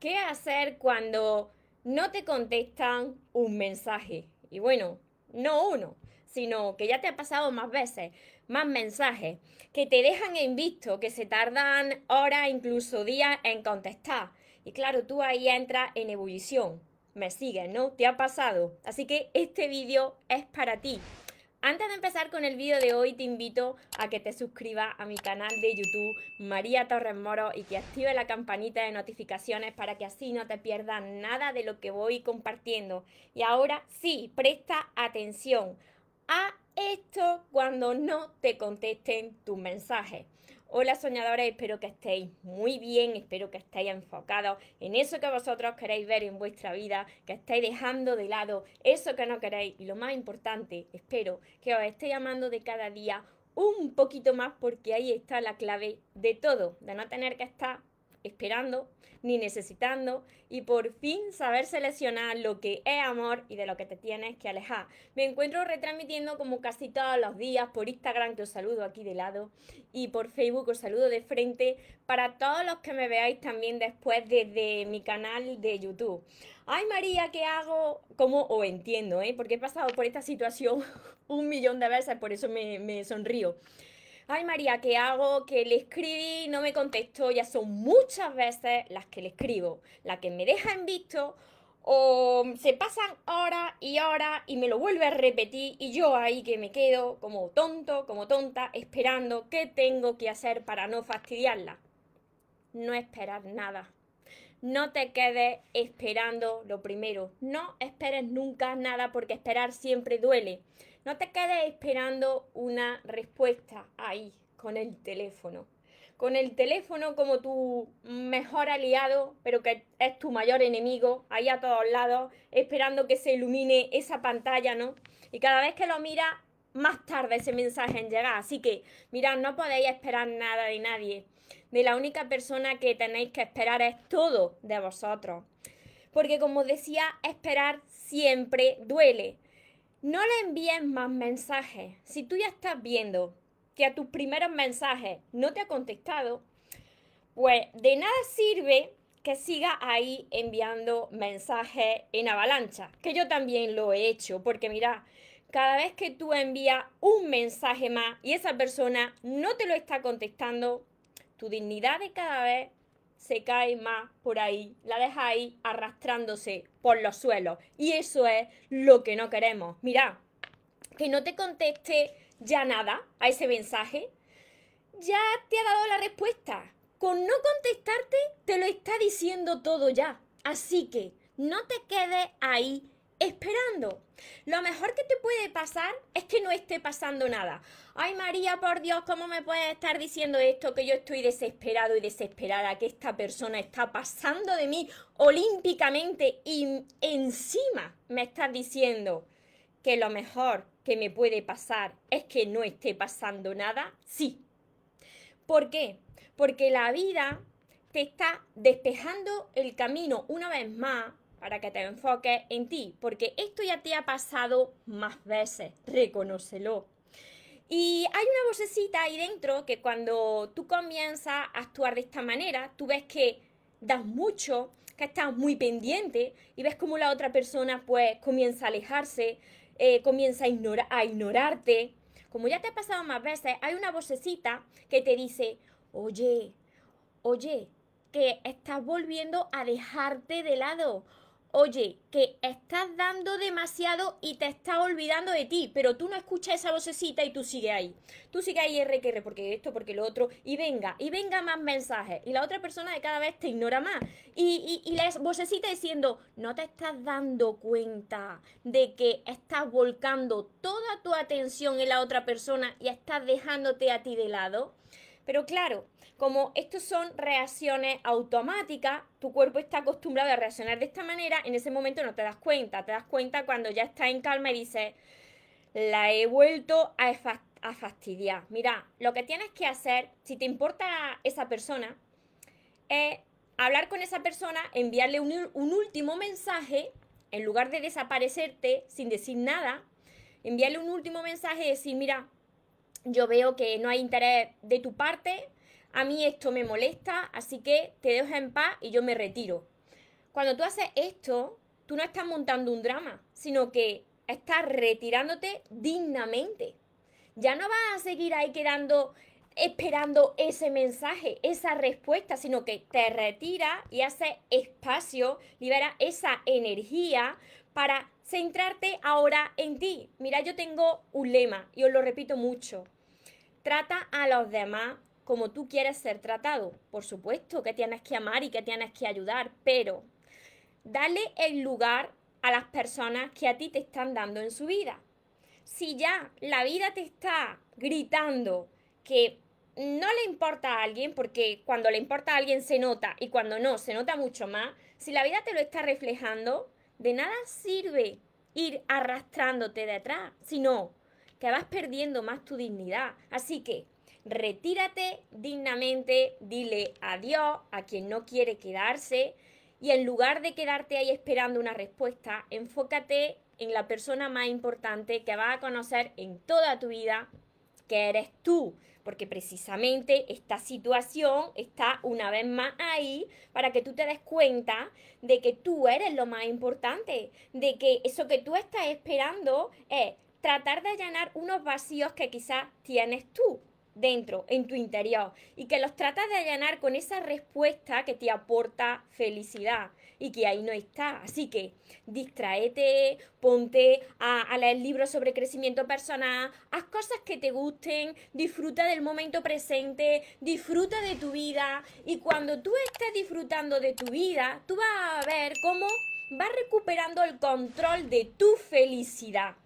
¿qué hacer cuando no te contestan un mensaje? Y bueno, no uno, sino que ya te ha pasado más veces, más mensajes, que te dejan en visto, que se tardan horas, incluso días en contestar. Y claro, tú ahí entras en ebullición. Me sigues, ¿no? Te ha pasado. Así que este vídeo es para ti. Antes de empezar con el vídeo de hoy, te invito a que te suscribas a mi canal de YouTube María Torres Moro y que active la campanita de notificaciones para que así no te pierdas nada de lo que voy compartiendo. Y ahora sí, presta atención a esto cuando no te contesten tus mensajes. Hola soñadores, espero que estéis muy bien, espero que estéis enfocados en eso que vosotros queréis ver en vuestra vida, que estéis dejando de lado eso que no queréis. Y lo más importante, espero que os estéis amando de cada día un poquito más porque ahí está la clave de todo, de no tener que estar esperando ni necesitando y por fin saber seleccionar lo que es amor y de lo que te tienes que alejar. Me encuentro retransmitiendo como casi todos los días por Instagram, que os saludo aquí de lado, y por Facebook os saludo de frente, para todos los que me veáis también después desde mi canal de YouTube. Ay María, ¿qué hago? ¿Cómo? O entiendo, ¿eh? Porque he pasado por esta situación un millón de veces, por eso me sonrío ay María, ¿qué hago? Que le escribí no me contestó. Ya son muchas veces las que le escribo, la que me deja en visto o se pasan horas y horas y me lo vuelve a repetir y yo ahí que me quedo como tonto, como tonta, esperando qué tengo que hacer para no fastidiarla. No esperar nada. No te quedes esperando lo primero. No esperes nunca nada porque esperar siempre duele. No te quedes esperando una respuesta ahí con el teléfono. Con el teléfono como tu mejor aliado, pero que es tu mayor enemigo, ahí a todos lados, esperando que se ilumine esa pantalla, ¿no? Y cada vez que lo miras, más tarde ese mensaje en. Así que, mirad, no podéis esperar nada de nadie. De la única persona que tenéis que esperar es todo de vosotros. Porque como decía, esperar siempre duele. No le envíes más mensajes. Si tú ya estás viendo que a tus primeros mensajes no te ha contestado, pues de nada sirve que siga ahí enviando mensajes en avalancha, que yo también lo he hecho, porque mira, cada vez que tú envías un mensaje más y esa persona no te lo está contestando, tu dignidad de cada vez se cae más por ahí, la deja ahí arrastrándose por los suelos. Y eso es lo que no queremos. Mira, que no te conteste ya nada a ese mensaje, ya te ha dado la respuesta. Con no contestarte te lo está diciendo todo ya. Así que no te quedes ahí esperando. Lo mejor que te puede pasar es que no esté pasando nada. Ay María, por Dios, ¿cómo me puedes estar diciendo esto? Que yo estoy desesperado y desesperada, que esta persona está pasando de mí olímpicamente y encima me estás diciendo que lo mejor que me puede pasar es que no esté pasando nada. Sí. ¿Por qué? Porque la vida te está despejando el camino una vez más para que te enfoques en ti, porque esto ya te ha pasado más veces, reconócelo. Y hay una vocecita ahí dentro que cuando tú comienzas a actuar de esta manera, tú ves que das mucho, que estás muy pendiente y ves como la otra persona pues comienza a alejarse, eh, comienza a, a ignorarte. Como ya te ha pasado más veces, hay una vocecita que te dice, oye, oye, que estás volviendo a dejarte de lado oye, que estás dando demasiado y te estás olvidando de ti, pero tú no escuchas esa vocecita y tú sigues ahí. Tú sigues ahí R que R, porque esto, porque lo otro, y venga, y venga más mensajes. Y la otra persona de cada vez te ignora más. Y, y, y la vocecita diciendo, no te estás dando cuenta de que estás volcando toda tu atención en la otra persona y estás dejándote a ti de lado. Pero claro, como estos son reacciones automáticas, tu cuerpo está acostumbrado a reaccionar de esta manera, en ese momento no te das cuenta, te das cuenta cuando ya estás en calma y dices, la he vuelto a, fastidiar. Mira, lo que tienes que hacer, si te importa esa persona, es hablar con esa persona, enviarle un, un último mensaje, en lugar de desaparecerte sin decir nada, enviarle un último mensaje y decir, mira, yo veo que no hay interés de tu parte, a mí esto me molesta, así que te dejo en paz y yo me retiro. Cuando tú haces esto, tú no estás montando un drama, sino que estás retirándote dignamente. Ya no vas a seguir ahí quedando esperando ese mensaje, esa respuesta, sino que te retira y hace espacio, libera esa energía para centrarte ahora en ti. Mira, yo tengo un lema y os lo repito mucho. Trata a los demás como tú quieres ser tratado. Por supuesto que tienes que amar y que tienes que ayudar, pero dale el lugar a las personas que a ti te están dando en su vida. Si ya la vida te está gritando que no le importa a alguien, porque cuando le importa a alguien se nota y cuando no, se nota mucho más, si la vida te lo está reflejando, de nada sirve ir arrastrándote detrás, sino que vas perdiendo más tu dignidad. Así que retírate dignamente, dile adiós a quien no quiere quedarse y en lugar de quedarte ahí esperando una respuesta, enfócate en la persona más importante que vas a conocer en toda tu vida, que eres tú porque precisamente esta situación está una vez más ahí para que tú te des cuenta de que tú eres lo más importante, de que eso que tú estás esperando es tratar de llenar unos vacíos que quizás tienes tú dentro, en tu interior, y que los tratas de llenar con esa respuesta que te aporta felicidad y que ahí no está. Así que distraete, ponte a, leer libros sobre crecimiento personal, haz cosas que te gusten, disfruta del momento presente, disfruta de tu vida y cuando tú estés disfrutando de tu vida, tú vas a ver cómo vas recuperando el control de tu felicidad.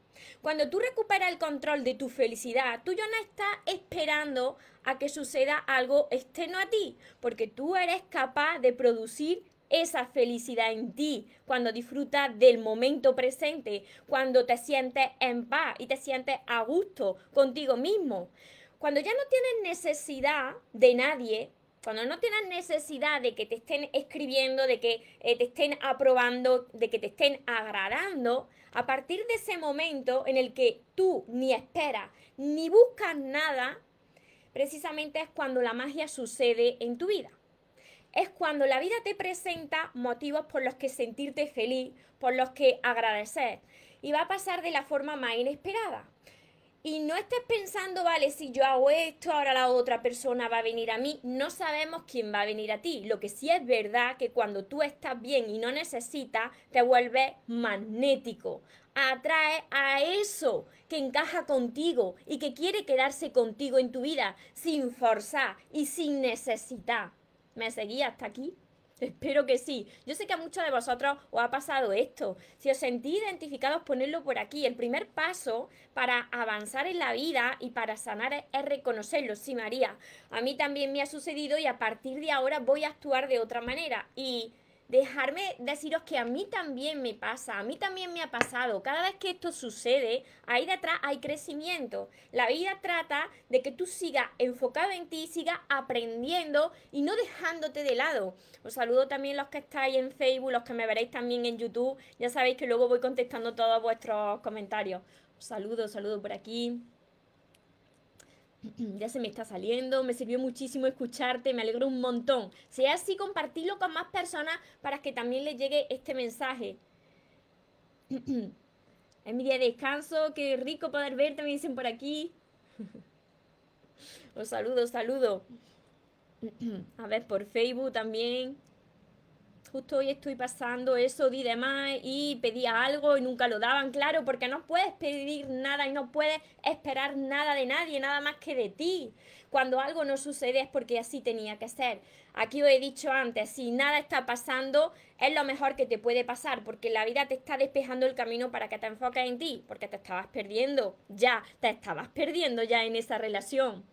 Cuando tú recuperas el control de tu felicidad, tú ya no estás esperando a que suceda algo externo a ti, porque tú eres capaz de producir esa felicidad en ti, cuando disfrutas del momento presente, cuando te sientes en paz y te sientes a gusto contigo mismo. Cuando ya no tienes necesidad de nadie, cuando no tienes necesidad de que te estén escribiendo, de que eh, te estén aprobando, de que te estén agradando, a partir de ese momento en el que tú ni esperas ni buscas nada, precisamente es cuando la magia sucede en tu vida. Es cuando la vida te presenta motivos por los que sentirte feliz, por los que agradecer. Y va a pasar de la forma más inesperada. Y no estés pensando, vale, si yo hago esto, ahora la otra persona va a venir a mí. No sabemos quién va a venir a ti. Lo que sí es verdad que cuando tú estás bien y no necesitas, te vuelves magnético. Atrae a eso que encaja contigo y que quiere quedarse contigo en tu vida sin forzar y sin necesitar. ¿Me seguí hasta aquí? Espero que sí. Yo sé que a muchos de vosotros os ha pasado esto. Si os sentís identificados, ponedlo por aquí. El primer paso para avanzar en la vida y para sanar es reconocerlo. Sí, María, a mí también me ha sucedido y a partir de ahora voy a actuar de otra manera. Y dejarme deciros que a mí también me pasa, a mí también me ha pasado. Cada vez que esto sucede, ahí detrás hay crecimiento. La vida trata de que tú sigas enfocado en ti, sigas aprendiendo y no dejándote de lado. Os saludo también los que estáis en Facebook, los que me veréis también en YouTube. Ya sabéis que luego voy contestando todos vuestros comentarios. Os saludo, saludo por aquí. ya se me está saliendo, me sirvió muchísimo escucharte, me alegro un montón. Si es así, compartirlo con más personas para que también les llegue este mensaje. es mi día de descanso, qué rico poder verte, me dicen por aquí. os saludo, saludo. A ver, por Facebook también justo hoy estoy pasando eso y demás y pedía algo y nunca lo daban, claro, porque no puedes pedir nada y no puedes esperar nada de nadie, nada más que de ti. Cuando algo no sucede es porque así tenía que ser. Aquí os he dicho antes, si nada está pasando, es lo mejor que te puede pasar, porque la vida te está despejando el camino para que te enfoques en ti, porque te estabas perdiendo, ya, te estabas perdiendo ya en esa relación.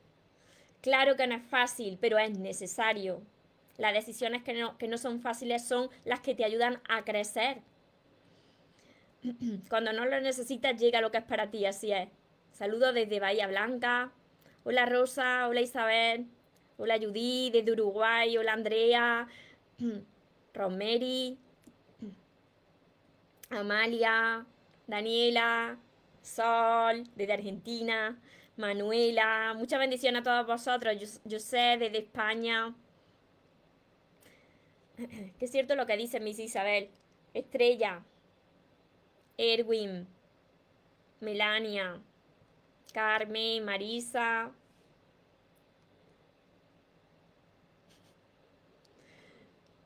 Claro que no es fácil, pero es necesario. Las decisiones que no, que no son fáciles son las que te ayudan a crecer. Cuando no lo necesitas, llega lo que es para ti, así es. Saludos desde Bahía Blanca. Hola Rosa, hola Isabel, hola Judith desde Uruguay, hola Andrea, Rosemary, Amalia, Daniela, Sol desde Argentina, Manuela. Muchas bendiciones a todos vosotros. Yo, yo sé desde España. que es cierto lo que dice Miss Isabel. Estrella, Erwin, Melania, Carmen, Marisa,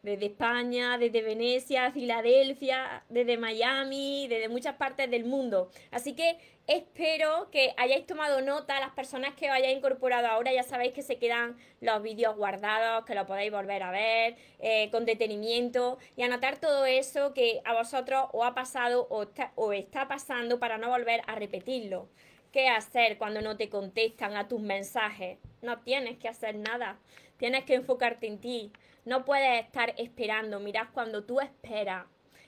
desde España, desde Venecia, Filadelfia, desde Miami, desde muchas partes del mundo. Así que espero que hayáis tomado nota, las personas que os hayáis incorporado ahora ya sabéis que se quedan los vídeos guardados, que lo podéis volver a ver eh, con detenimiento y anotar todo eso que a vosotros os ha pasado o está, o está pasando para no volver a repetirlo. ¿Qué hacer cuando no te contestan a tus mensajes? No tienes que hacer nada, tienes que enfocarte en ti no puedes estar esperando. Mirad, cuando tú esperas,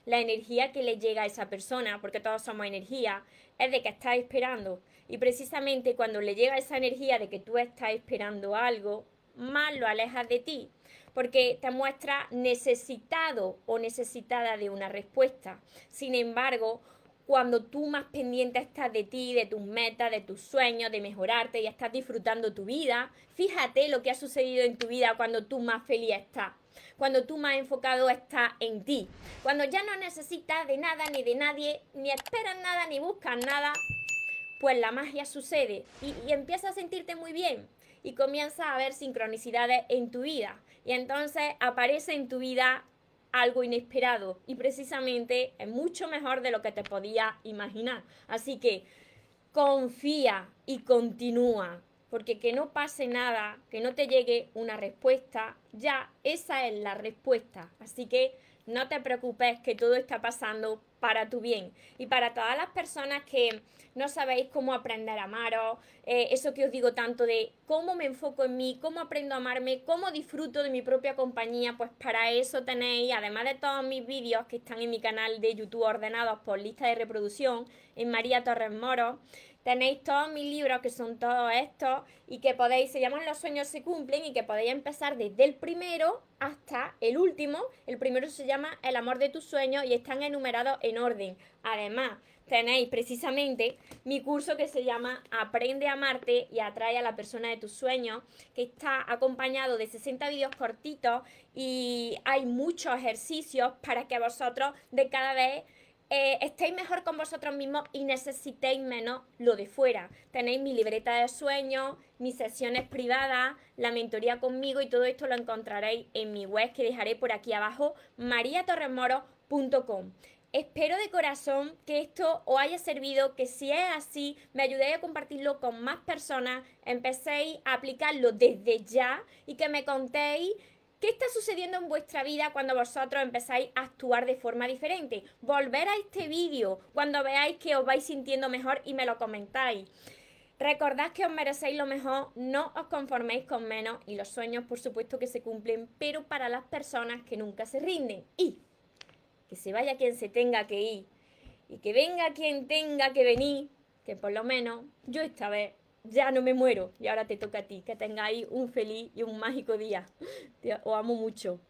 la energía que le llega a esa persona, porque todos somos energía, es de que estás esperando. Y precisamente cuando le llega esa energía de que tú estás esperando algo, más lo alejas de ti, porque te muestra necesitado o necesitada de una respuesta. Sin embargo, cuando tú más pendiente estás de ti, de tus metas, de tus sueños, de mejorarte y estás disfrutando tu vida, fíjate lo que ha sucedido en tu vida cuando tú más feliz estás, cuando tú más enfocado estás en ti, cuando ya no necesitas de nada ni de nadie, ni esperas nada ni buscas nada, pues la magia sucede y, empiezas a sentirte muy bien y comienzas a ver sincronicidades en tu vida. Y entonces aparece en tu vida algo inesperado y precisamente es mucho mejor de lo que te podía imaginar. Así que confía y continúa, porque que no pase nada, que no te llegue una respuesta, ya esa es la respuesta. Así que no te preocupes que todo está pasando para tu bien. Y para todas las personas que no sabéis cómo aprender a amaros, eh, eso que os digo tanto de cómo me enfoco en mí, cómo aprendo a amarme, cómo disfruto de mi propia compañía, pues para eso tenéis, además de todos mis vídeos que están en mi canal de YouTube ordenados por lista de reproducción, en María Torres Moro, Tenéis todos mis libros que son todos estos y que podéis, se llaman Los sueños se cumplen y que podéis empezar desde el primero hasta el último. El primero se llama El amor de tus sueños y están enumerados en orden. Además, tenéis precisamente mi curso que se llama Aprende a amarte y atrae a la persona de tus sueños, que está acompañado de 60 vídeos cortitos y hay muchos ejercicios para que vosotros de cada vez eh, estéis mejor con vosotros mismos y necesitéis menos lo de fuera. Tenéis mi libreta de sueños, mis sesiones privadas, la mentoría conmigo y todo esto lo encontraréis en mi web que dejaré por aquí abajo, mariatorremoro.com. Espero de corazón que esto os haya servido, que si es así, me ayudéis a compartirlo con más personas, empecéis a aplicarlo desde ya y que me contéis ¿Qué está sucediendo en vuestra vida cuando vosotros empezáis a actuar de forma diferente? Volver a este vídeo cuando veáis que os vais sintiendo mejor y me lo comentáis. Recordad que os merecéis lo mejor, no os conforméis con menos y los sueños por supuesto que se cumplen, pero para las personas que nunca se rinden. Y que se vaya quien se tenga que ir y que venga quien tenga que venir, que por lo menos yo esta vez ya no me muero y ahora te toca a ti. Que tengáis un feliz y un mágico día. Te, os amo mucho.